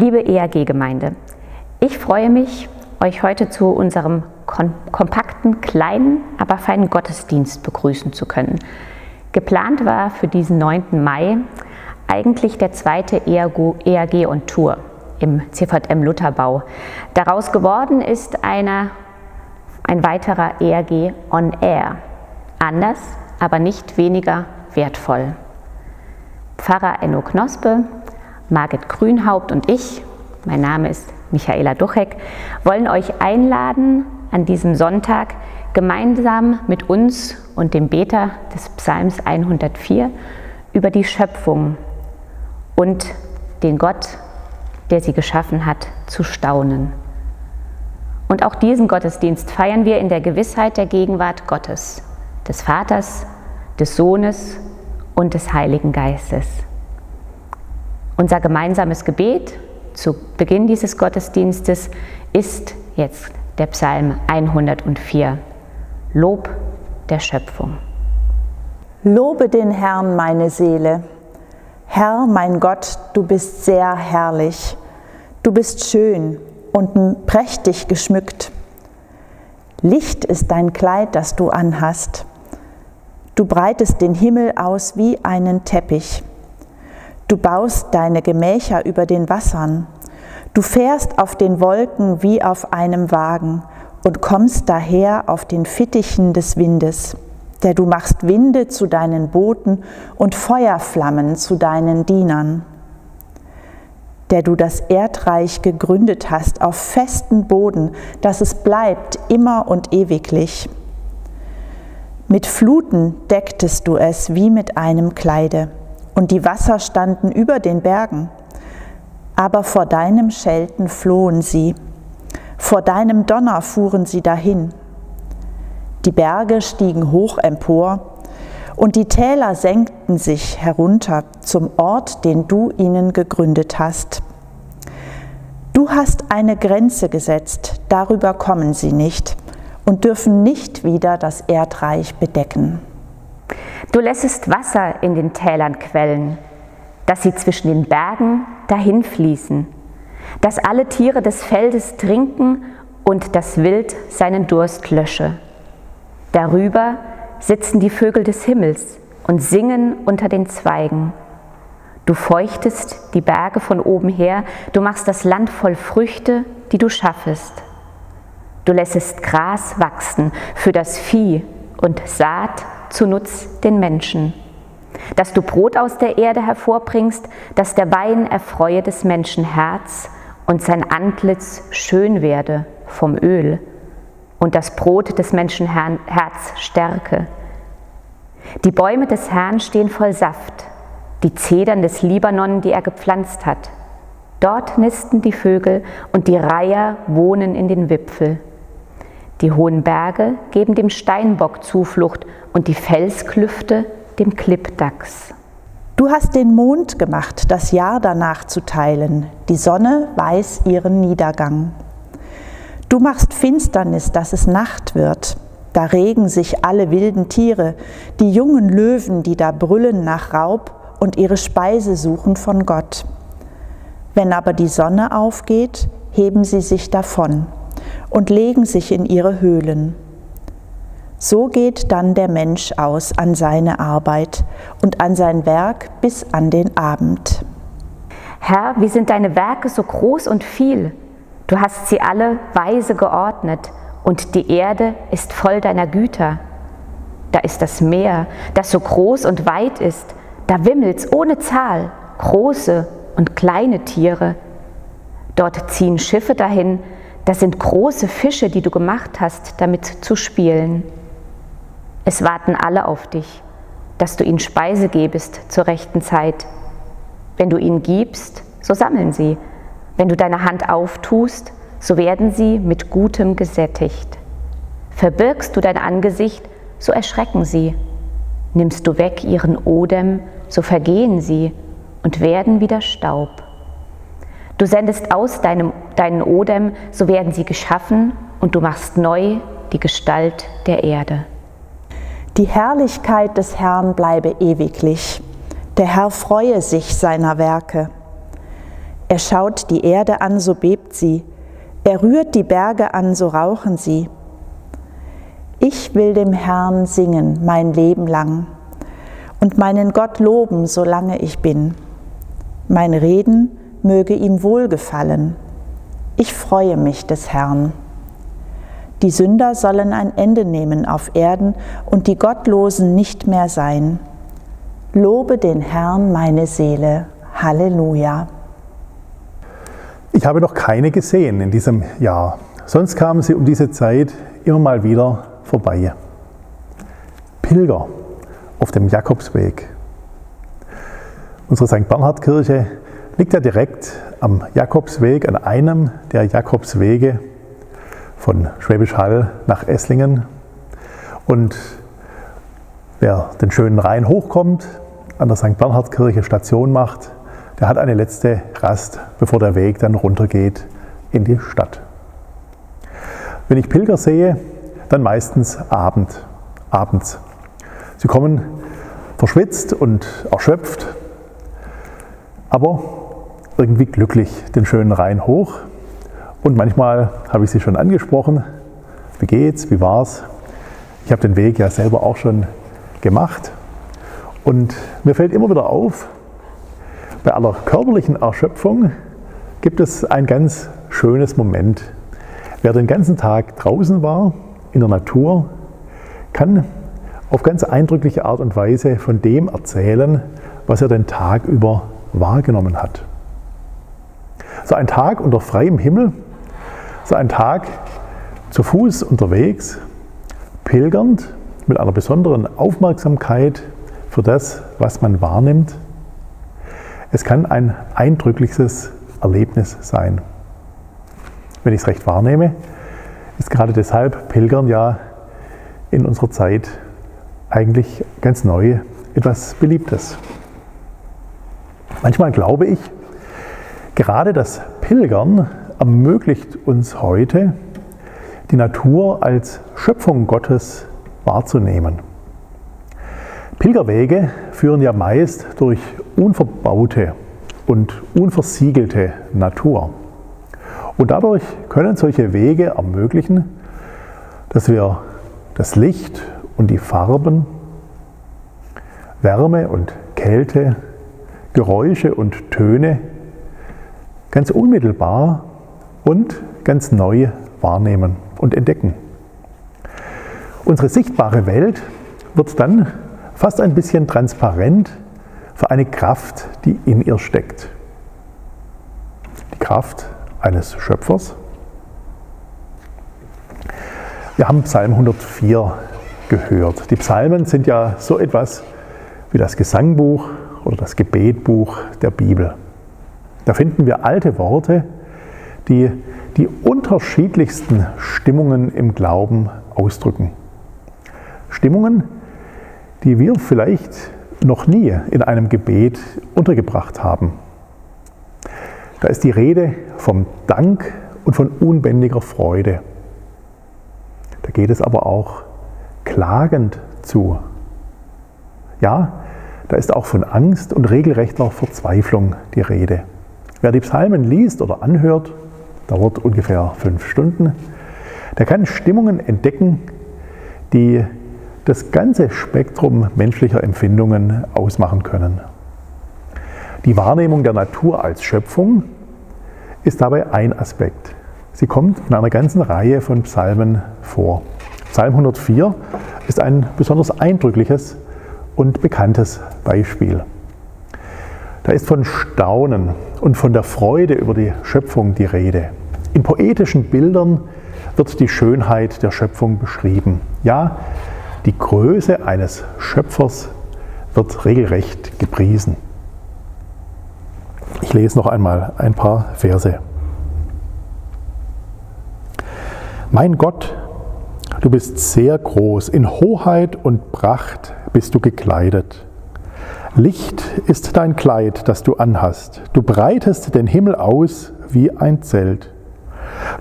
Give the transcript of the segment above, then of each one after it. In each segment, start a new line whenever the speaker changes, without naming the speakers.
Liebe ERG-Gemeinde, ich freue mich, euch heute zu unserem kompakten, kleinen, aber feinen Gottesdienst begrüßen zu können. Geplant war für diesen 9. Mai eigentlich der zweite ERG und Tour im CVM Lutherbau. Daraus geworden ist einer, ein weiterer ERG on Air. Anders, aber nicht weniger wertvoll. Pfarrer Enno Knospe, Margit Grünhaupt und ich, mein Name ist Michaela Duchek, wollen euch einladen, an diesem Sonntag gemeinsam mit uns und dem Beter des Psalms 104 über die Schöpfung und den Gott, der sie geschaffen hat, zu staunen. Und auch diesen Gottesdienst feiern wir in der Gewissheit der Gegenwart Gottes, des Vaters, des Sohnes und des Heiligen Geistes. Unser gemeinsames Gebet zu Beginn dieses Gottesdienstes ist jetzt der Psalm 104. Lob der Schöpfung.
Lobe den Herrn, meine Seele. Herr, mein Gott, du bist sehr herrlich. Du bist schön und prächtig geschmückt. Licht ist dein Kleid, das du anhast. Du breitest den Himmel aus wie einen Teppich. Du baust deine Gemächer über den Wassern. Du fährst auf den Wolken wie auf einem Wagen und kommst daher auf den Fittichen des Windes, der du machst Winde zu deinen Booten und Feuerflammen zu deinen Dienern, der du das Erdreich gegründet hast auf festen Boden, dass es bleibt immer und ewiglich. Mit Fluten decktest du es wie mit einem Kleide und die Wasser standen über den Bergen. Aber vor deinem Schelten flohen sie, vor deinem Donner fuhren sie dahin. Die Berge stiegen hoch empor und die Täler senkten sich herunter zum Ort, den du ihnen gegründet hast. Du hast eine Grenze gesetzt, darüber kommen sie nicht und dürfen nicht wieder das Erdreich bedecken.
Du lässest Wasser in den Tälern quellen, dass sie zwischen den Bergen dahinfließen, dass alle Tiere des Feldes trinken und das Wild seinen Durst lösche. Darüber sitzen die Vögel des Himmels und singen unter den Zweigen. Du feuchtest die Berge von oben her, du machst das Land voll Früchte, die du schaffest. Du lässest Gras wachsen für das Vieh und Saat zu Nutz den Menschen. Dass du Brot aus der Erde hervorbringst, dass der Wein erfreue des Menschen Herz und sein Antlitz schön werde vom Öl und das Brot des Menschen Herz stärke. Die Bäume des Herrn stehen voll Saft, die Zedern des Libanon, die er gepflanzt hat. Dort nisten die Vögel und die Reiher wohnen in den Wipfel. Die hohen Berge geben dem Steinbock Zuflucht und die Felsklüfte dem Klippdachs.
Du hast den Mond gemacht, das Jahr danach zu teilen. Die Sonne weiß ihren Niedergang. Du machst Finsternis, dass es Nacht wird. Da regen sich alle wilden Tiere, die jungen Löwen, die da brüllen nach Raub und ihre Speise suchen von Gott. Wenn aber die Sonne aufgeht, heben sie sich davon und legen sich in ihre Höhlen. So geht dann der Mensch aus an seine Arbeit und an sein Werk bis an den Abend.
Herr, wie sind deine Werke so groß und viel? Du hast sie alle weise geordnet und die Erde ist voll deiner Güter. Da ist das Meer, das so groß und weit ist, da wimmelt's ohne Zahl, große und kleine Tiere. Dort ziehen Schiffe dahin, das sind große Fische, die du gemacht hast, damit zu spielen. Es warten alle auf dich, dass du ihnen Speise gebest zur rechten Zeit. Wenn du ihnen gibst, so sammeln sie. Wenn du deine Hand auftust, so werden sie mit Gutem gesättigt. Verbirgst du dein Angesicht, so erschrecken sie. Nimmst du weg ihren Odem, so vergehen sie und werden wieder Staub. Du sendest aus deinem, deinen Odem, so werden sie geschaffen und du machst neu die Gestalt der Erde.
Die Herrlichkeit des Herrn bleibe ewiglich. Der Herr freue sich seiner Werke. Er schaut die Erde an, so bebt sie. Er rührt die Berge an, so rauchen sie. Ich will dem Herrn singen mein Leben lang und meinen Gott loben, solange ich bin. Mein Reden möge ihm wohlgefallen. Ich freue mich des Herrn. Die Sünder sollen ein Ende nehmen auf Erden und die Gottlosen nicht mehr sein. Lobe den Herrn meine Seele. Halleluja.
Ich habe noch keine gesehen in diesem Jahr. Sonst kamen sie um diese Zeit immer mal wieder vorbei. Pilger auf dem Jakobsweg. Unsere St. Bernhard Kirche liegt ja direkt am Jakobsweg, an einem der Jakobswege von Schwäbisch Hall nach Esslingen. Und wer den schönen Rhein hochkommt, an der St. Bernhard Kirche Station macht, der hat eine letzte Rast, bevor der Weg dann runtergeht in die Stadt. Wenn ich Pilger sehe, dann meistens Abend, abends. Sie kommen verschwitzt und erschöpft, aber irgendwie glücklich den schönen Rhein hoch. Und manchmal habe ich sie schon angesprochen. Wie geht's? Wie war's? Ich habe den Weg ja selber auch schon gemacht. Und mir fällt immer wieder auf, bei aller körperlichen Erschöpfung gibt es ein ganz schönes Moment. Wer den ganzen Tag draußen war, in der Natur, kann auf ganz eindrückliche Art und Weise von dem erzählen, was er den Tag über wahrgenommen hat. So ein Tag unter freiem Himmel, so ein Tag zu Fuß unterwegs, pilgernd mit einer besonderen Aufmerksamkeit für das, was man wahrnimmt. Es kann ein eindrückliches Erlebnis sein. Wenn ich es recht wahrnehme, ist gerade deshalb Pilgern ja in unserer Zeit eigentlich ganz neu etwas Beliebtes. Manchmal glaube ich, gerade das Pilgern ermöglicht uns heute, die Natur als Schöpfung Gottes wahrzunehmen. Pilgerwege führen ja meist durch unverbaute und unversiegelte Natur. Und dadurch können solche Wege ermöglichen, dass wir das Licht und die Farben, Wärme und Kälte, Geräusche und Töne ganz unmittelbar und ganz neu wahrnehmen und entdecken. Unsere sichtbare Welt wird dann fast ein bisschen transparent für eine Kraft, die in ihr steckt. Die Kraft eines Schöpfers. Wir haben Psalm 104 gehört. Die Psalmen sind ja so etwas wie das Gesangbuch oder das Gebetbuch der Bibel. Da finden wir alte Worte, die die unterschiedlichsten Stimmungen im Glauben ausdrücken. Stimmungen, die wir vielleicht noch nie in einem Gebet untergebracht haben. Da ist die Rede vom Dank und von unbändiger Freude. Da geht es aber auch klagend zu. Ja, da ist auch von Angst und regelrechter Verzweiflung die Rede. Wer die Psalmen liest oder anhört, dauert ungefähr fünf Stunden, der kann Stimmungen entdecken, die das ganze Spektrum menschlicher Empfindungen ausmachen können. Die Wahrnehmung der Natur als Schöpfung ist dabei ein Aspekt. Sie kommt in einer ganzen Reihe von Psalmen vor. Psalm 104 ist ein besonders eindrückliches und bekanntes Beispiel. Da ist von Staunen und von der Freude über die Schöpfung die Rede. In poetischen Bildern wird die Schönheit der Schöpfung beschrieben. Ja, die Größe eines Schöpfers wird regelrecht gepriesen. Ich lese noch einmal ein paar Verse. Mein Gott, du bist sehr groß, in Hoheit und Pracht bist du gekleidet. Licht ist dein Kleid, das du anhast. Du breitest den Himmel aus wie ein Zelt.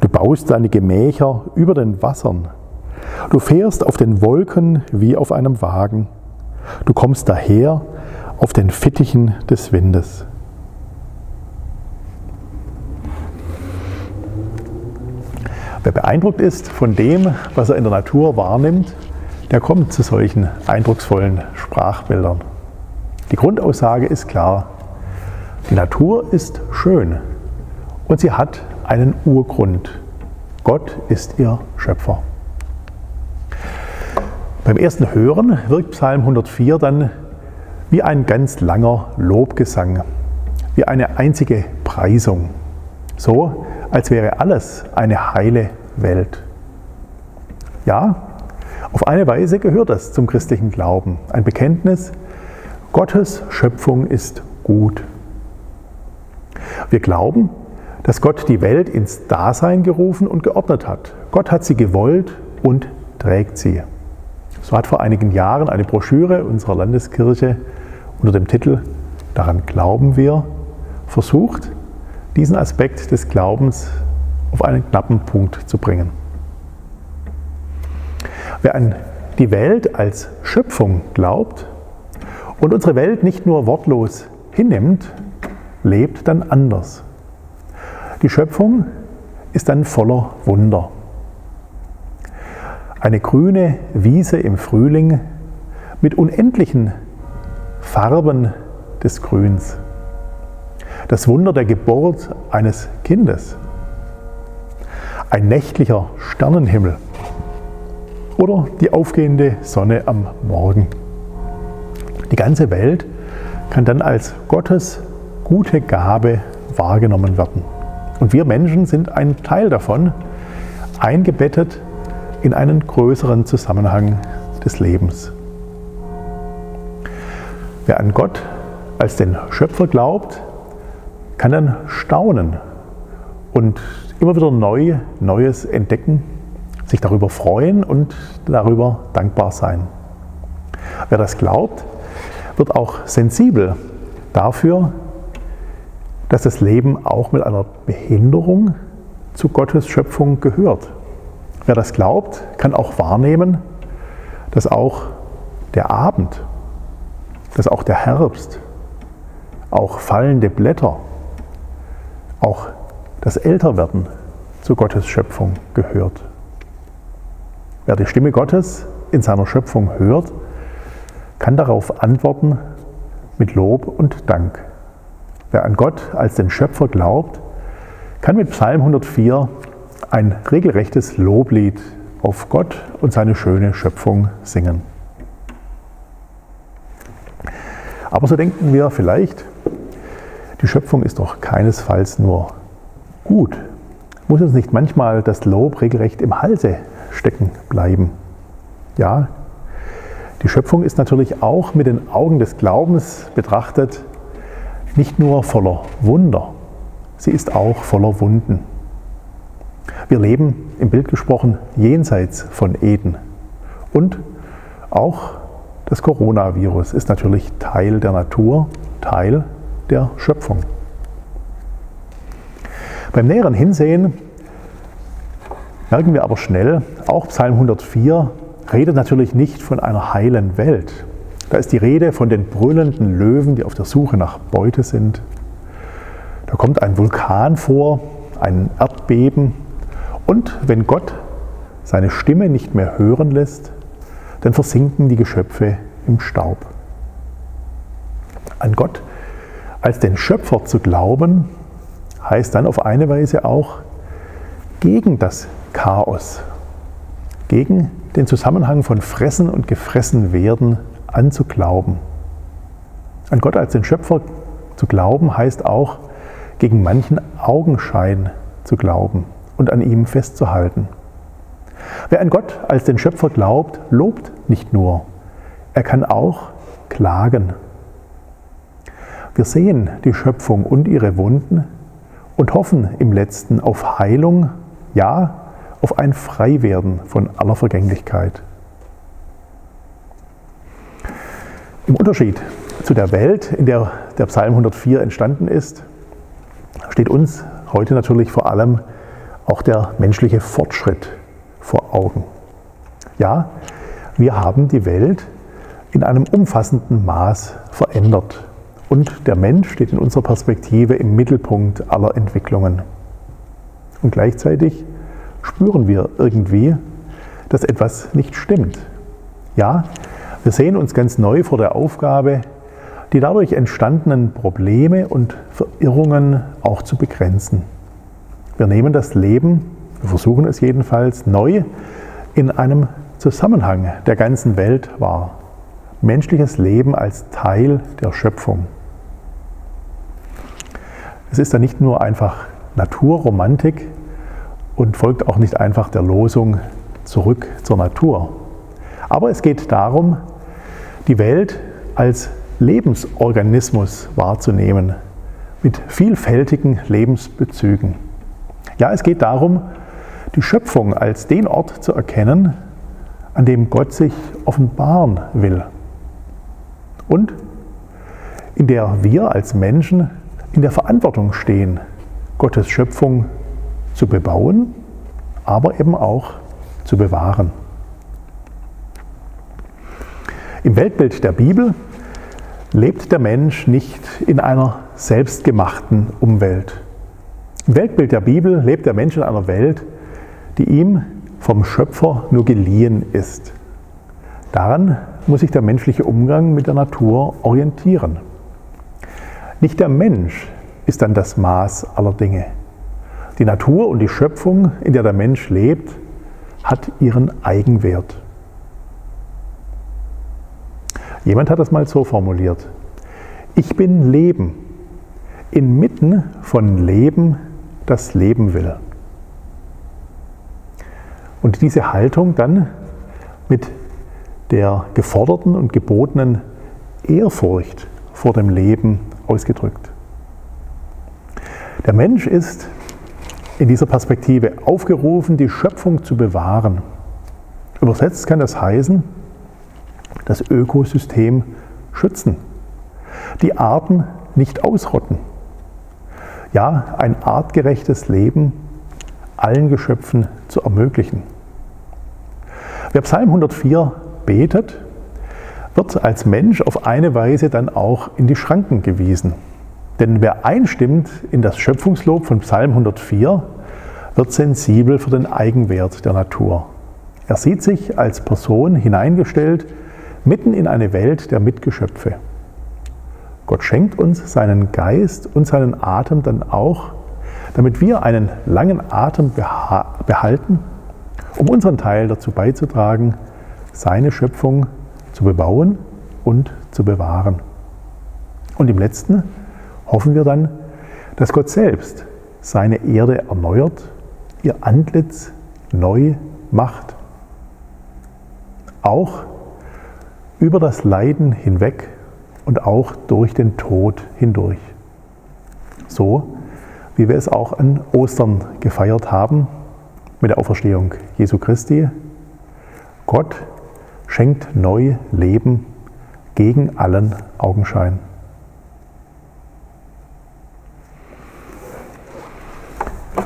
Du baust deine Gemächer über den Wassern. Du fährst auf den Wolken wie auf einem Wagen. Du kommst daher auf den Fittichen des Windes. Wer beeindruckt ist von dem, was er in der Natur wahrnimmt, der kommt zu solchen eindrucksvollen Sprachbildern. Die Grundaussage ist klar. Die Natur ist schön und sie hat einen Urgrund. Gott ist ihr Schöpfer. Beim ersten Hören wirkt Psalm 104 dann wie ein ganz langer Lobgesang, wie eine einzige Preisung. So, als wäre alles eine heile Welt. Ja, auf eine Weise gehört es zum christlichen Glauben. Ein Bekenntnis, Gottes Schöpfung ist gut. Wir glauben, dass Gott die Welt ins Dasein gerufen und geordnet hat. Gott hat sie gewollt und trägt sie. So hat vor einigen Jahren eine Broschüre unserer Landeskirche unter dem Titel Daran glauben wir versucht, diesen Aspekt des Glaubens auf einen knappen Punkt zu bringen. Wer an die Welt als Schöpfung glaubt und unsere Welt nicht nur wortlos hinnimmt, lebt dann anders. Die Schöpfung ist dann voller Wunder. Eine grüne Wiese im Frühling mit unendlichen Farben des Grüns. Das Wunder der Geburt eines Kindes. Ein nächtlicher Sternenhimmel oder die aufgehende Sonne am Morgen. Die ganze Welt kann dann als Gottes gute Gabe wahrgenommen werden. Und wir Menschen sind ein Teil davon, eingebettet in einen größeren Zusammenhang des Lebens. Wer an Gott als den Schöpfer glaubt, kann dann staunen und immer wieder neu Neues entdecken sich darüber freuen und darüber dankbar sein. Wer das glaubt, wird auch sensibel dafür, dass das Leben auch mit einer Behinderung zu Gottes Schöpfung gehört. Wer das glaubt, kann auch wahrnehmen, dass auch der Abend, dass auch der Herbst, auch fallende Blätter, auch das Älterwerden zu Gottes Schöpfung gehört. Wer die Stimme Gottes in seiner Schöpfung hört, kann darauf antworten mit Lob und Dank. Wer an Gott als den Schöpfer glaubt, kann mit Psalm 104 ein regelrechtes Loblied auf Gott und seine schöne Schöpfung singen. Aber so denken wir vielleicht, die Schöpfung ist doch keinesfalls nur gut. Muss uns nicht manchmal das Lob regelrecht im Halse stecken bleiben. Ja, die Schöpfung ist natürlich auch mit den Augen des Glaubens betrachtet nicht nur voller Wunder, sie ist auch voller Wunden. Wir leben im Bild gesprochen jenseits von Eden. Und auch das Coronavirus ist natürlich Teil der Natur, Teil der Schöpfung. Beim näheren Hinsehen merken wir aber schnell, auch Psalm 104 redet natürlich nicht von einer heilen Welt. Da ist die Rede von den brüllenden Löwen, die auf der Suche nach Beute sind. Da kommt ein Vulkan vor, ein Erdbeben. Und wenn Gott seine Stimme nicht mehr hören lässt, dann versinken die Geschöpfe im Staub. An Gott als den Schöpfer zu glauben, heißt dann auf eine Weise auch gegen das Chaos, gegen den Zusammenhang von Fressen und Gefressenwerden anzuglauben. An Gott als den Schöpfer zu glauben heißt auch, gegen manchen Augenschein zu glauben und an ihm festzuhalten. Wer an Gott als den Schöpfer glaubt, lobt nicht nur, er kann auch klagen. Wir sehen die Schöpfung und ihre Wunden und hoffen im letzten auf Heilung, ja, auf ein Freiwerden von aller Vergänglichkeit. Im Unterschied zu der Welt, in der der Psalm 104 entstanden ist, steht uns heute natürlich vor allem auch der menschliche Fortschritt vor Augen. Ja, wir haben die Welt in einem umfassenden Maß verändert und der Mensch steht in unserer Perspektive im Mittelpunkt aller Entwicklungen. Und gleichzeitig spüren wir irgendwie, dass etwas nicht stimmt. Ja, wir sehen uns ganz neu vor der Aufgabe, die dadurch entstandenen Probleme und Verirrungen auch zu begrenzen. Wir nehmen das Leben, wir versuchen es jedenfalls, neu in einem Zusammenhang der ganzen Welt wahr. Menschliches Leben als Teil der Schöpfung. Es ist dann nicht nur einfach Naturromantik und folgt auch nicht einfach der Losung zurück zur Natur. Aber es geht darum, die Welt als Lebensorganismus wahrzunehmen, mit vielfältigen Lebensbezügen. Ja, es geht darum, die Schöpfung als den Ort zu erkennen, an dem Gott sich offenbaren will. Und in der wir als Menschen in der Verantwortung stehen, Gottes Schöpfung zu bebauen, aber eben auch zu bewahren. Im Weltbild der Bibel lebt der Mensch nicht in einer selbstgemachten Umwelt. Im Weltbild der Bibel lebt der Mensch in einer Welt, die ihm vom Schöpfer nur geliehen ist. Daran muss sich der menschliche Umgang mit der Natur orientieren. Nicht der Mensch ist dann das Maß aller Dinge. Die Natur und die Schöpfung, in der der Mensch lebt, hat ihren Eigenwert. Jemand hat das mal so formuliert. Ich bin Leben, inmitten von Leben, das Leben will. Und diese Haltung dann mit der geforderten und gebotenen Ehrfurcht vor dem Leben ausgedrückt. Der Mensch ist in dieser Perspektive aufgerufen, die Schöpfung zu bewahren. Übersetzt kann das heißen, das Ökosystem schützen, die Arten nicht ausrotten. Ja, ein artgerechtes Leben allen Geschöpfen zu ermöglichen. Wer Psalm 104 betet, wird als Mensch auf eine Weise dann auch in die Schranken gewiesen. Denn wer einstimmt in das Schöpfungslob von Psalm 104, wird sensibel für den Eigenwert der Natur. Er sieht sich als Person hineingestellt mitten in eine Welt der Mitgeschöpfe. Gott schenkt uns seinen Geist und seinen Atem dann auch, damit wir einen langen Atem behalten, um unseren Teil dazu beizutragen, seine Schöpfung zu bebauen und zu bewahren. Und im letzten hoffen wir dann, dass Gott selbst seine Erde erneuert, ihr Antlitz neu macht. Auch über das Leiden hinweg und auch durch den Tod hindurch. So wie wir es auch an Ostern gefeiert haben mit der Auferstehung Jesu Christi. Gott schenkt neu Leben gegen allen Augenschein.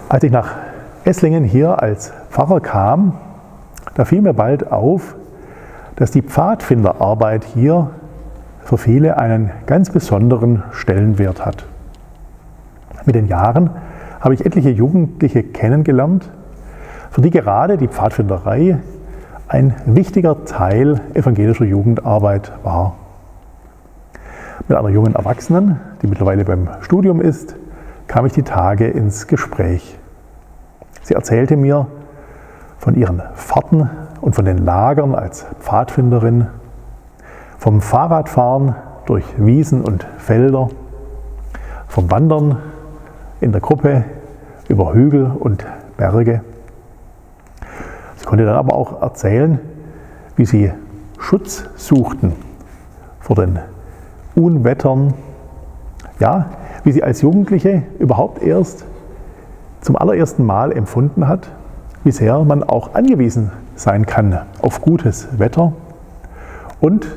Als ich nach Esslingen hier als Pfarrer kam, da fiel mir bald auf, dass die Pfadfinderarbeit hier für viele einen ganz besonderen Stellenwert hat. Mit den Jahren habe ich etliche Jugendliche kennengelernt, für die gerade die Pfadfinderei ein wichtiger Teil evangelischer Jugendarbeit war. Mit einer jungen Erwachsenen, die mittlerweile beim Studium ist, kam ich die Tage ins Gespräch. Sie erzählte mir von ihren Fahrten und von den Lagern als Pfadfinderin, vom Fahrradfahren durch Wiesen und Felder, vom Wandern in der Gruppe über Hügel und Berge. Sie konnte dann aber auch erzählen, wie sie Schutz suchten vor den Unwettern. Ja, wie sie als Jugendliche überhaupt erst zum allerersten Mal empfunden hat, wie sehr man auch angewiesen sein kann auf gutes Wetter und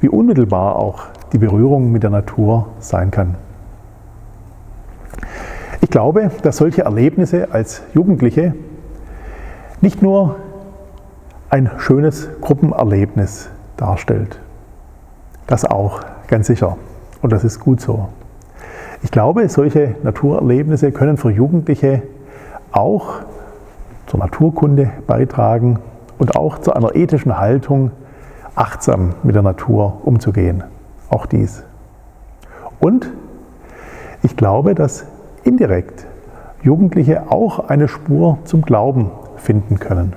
wie unmittelbar auch die Berührung mit der Natur sein kann. Ich glaube, dass solche Erlebnisse als Jugendliche nicht nur ein schönes Gruppenerlebnis darstellt. Das auch, ganz sicher. Und das ist gut so. Ich glaube, solche Naturerlebnisse können für Jugendliche auch zur Naturkunde beitragen und auch zu einer ethischen Haltung, achtsam mit der Natur umzugehen. Auch dies. Und ich glaube, dass indirekt Jugendliche auch eine Spur zum Glauben finden können.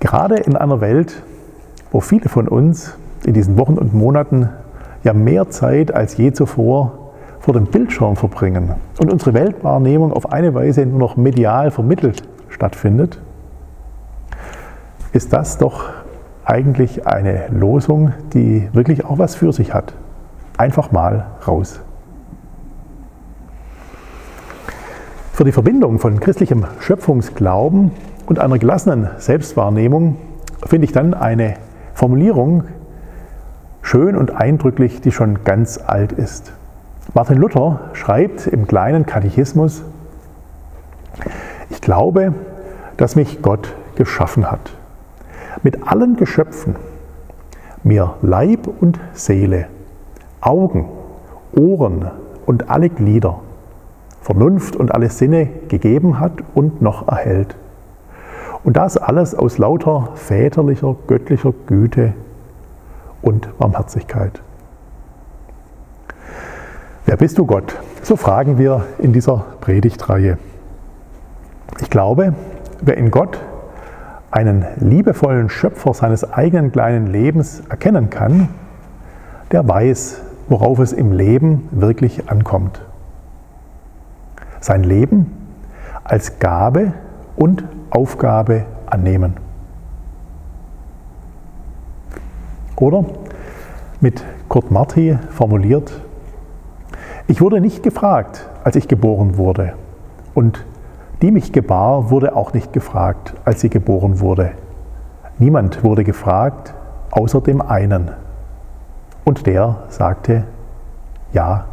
Gerade in einer Welt, wo viele von uns in diesen Wochen und Monaten ja mehr Zeit als je zuvor vor dem Bildschirm verbringen und unsere Weltwahrnehmung auf eine Weise nur noch medial vermittelt stattfindet, ist das doch eigentlich eine Losung, die wirklich auch was für sich hat. Einfach mal raus. Für die Verbindung von christlichem Schöpfungsglauben und einer gelassenen Selbstwahrnehmung finde ich dann eine Formulierung schön und eindrücklich, die schon ganz alt ist. Martin Luther schreibt im kleinen Katechismus, ich glaube, dass mich Gott geschaffen hat, mit allen Geschöpfen, mir Leib und Seele, Augen, Ohren und alle Glieder Vernunft und alle Sinne gegeben hat und noch erhält. Und das alles aus lauter väterlicher, göttlicher Güte und Barmherzigkeit. Wer bist du Gott? So fragen wir in dieser Predigtreihe. Ich glaube, wer in Gott einen liebevollen Schöpfer seines eigenen kleinen Lebens erkennen kann, der weiß, worauf es im Leben wirklich ankommt sein Leben als Gabe und Aufgabe annehmen. Oder mit Kurt Marti formuliert, ich wurde nicht gefragt, als ich geboren wurde. Und die mich gebar, wurde auch nicht gefragt, als sie geboren wurde. Niemand wurde gefragt, außer dem einen. Und der sagte, ja,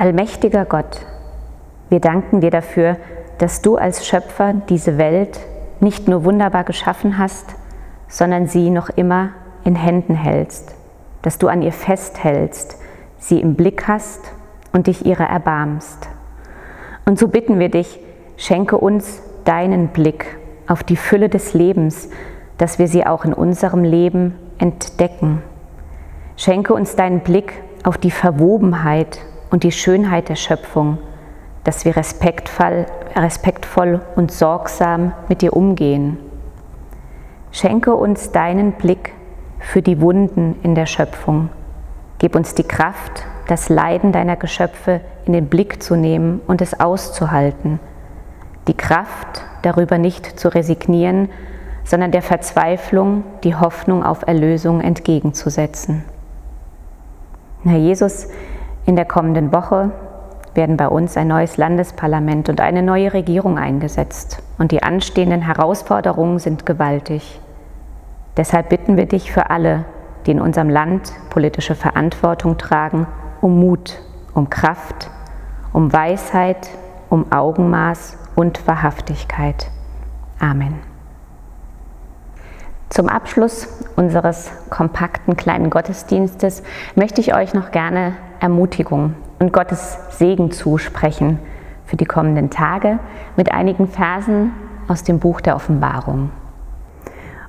Allmächtiger Gott, wir danken dir dafür, dass du als Schöpfer diese Welt nicht nur wunderbar geschaffen hast, sondern sie noch immer in Händen hältst, dass du an ihr festhältst, sie im Blick hast und dich ihrer erbarmst. Und so bitten wir dich, schenke uns deinen Blick auf die Fülle des Lebens, dass wir sie auch in unserem Leben entdecken. Schenke uns deinen Blick auf die Verwobenheit und die Schönheit der Schöpfung, dass wir respektvoll, respektvoll und sorgsam mit dir umgehen. Schenke uns deinen Blick für die Wunden in der Schöpfung. Gib uns die Kraft, das Leiden deiner Geschöpfe in den Blick zu nehmen und es auszuhalten. Die Kraft, darüber nicht zu resignieren, sondern der Verzweiflung die Hoffnung auf Erlösung entgegenzusetzen. Herr Jesus, in der kommenden Woche werden bei uns ein neues Landesparlament und eine neue Regierung eingesetzt. Und die anstehenden Herausforderungen sind gewaltig. Deshalb bitten wir dich für alle, die in unserem Land politische Verantwortung tragen, um Mut, um Kraft, um Weisheit, um Augenmaß und Wahrhaftigkeit. Amen. Zum Abschluss unseres kompakten kleinen Gottesdienstes möchte ich euch noch gerne Ermutigung und Gottes Segen zusprechen für die kommenden Tage mit einigen Versen aus dem Buch der Offenbarung.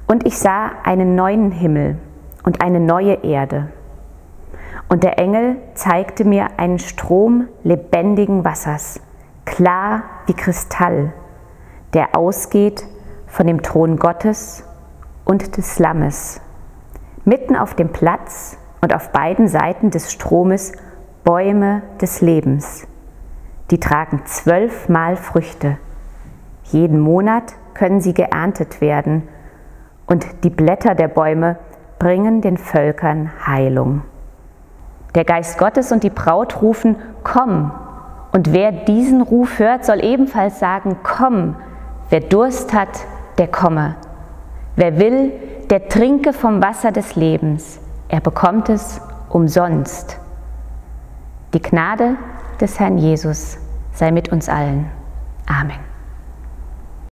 Und ich sah einen neuen Himmel und eine neue Erde. Und der Engel zeigte mir einen Strom lebendigen Wassers, klar wie Kristall, der ausgeht von dem Thron Gottes und des Lammes. Mitten auf dem Platz und auf beiden Seiten des Stromes Bäume des Lebens. Die tragen zwölfmal Früchte. Jeden Monat können sie geerntet werden und die Blätter der Bäume bringen den Völkern Heilung. Der Geist Gottes und die Braut rufen, komm. Und wer diesen Ruf hört, soll ebenfalls sagen, komm. Wer Durst hat, der komme. Wer will, der trinke vom Wasser des Lebens. Er bekommt es umsonst. Die Gnade des Herrn Jesus sei mit uns allen. Amen.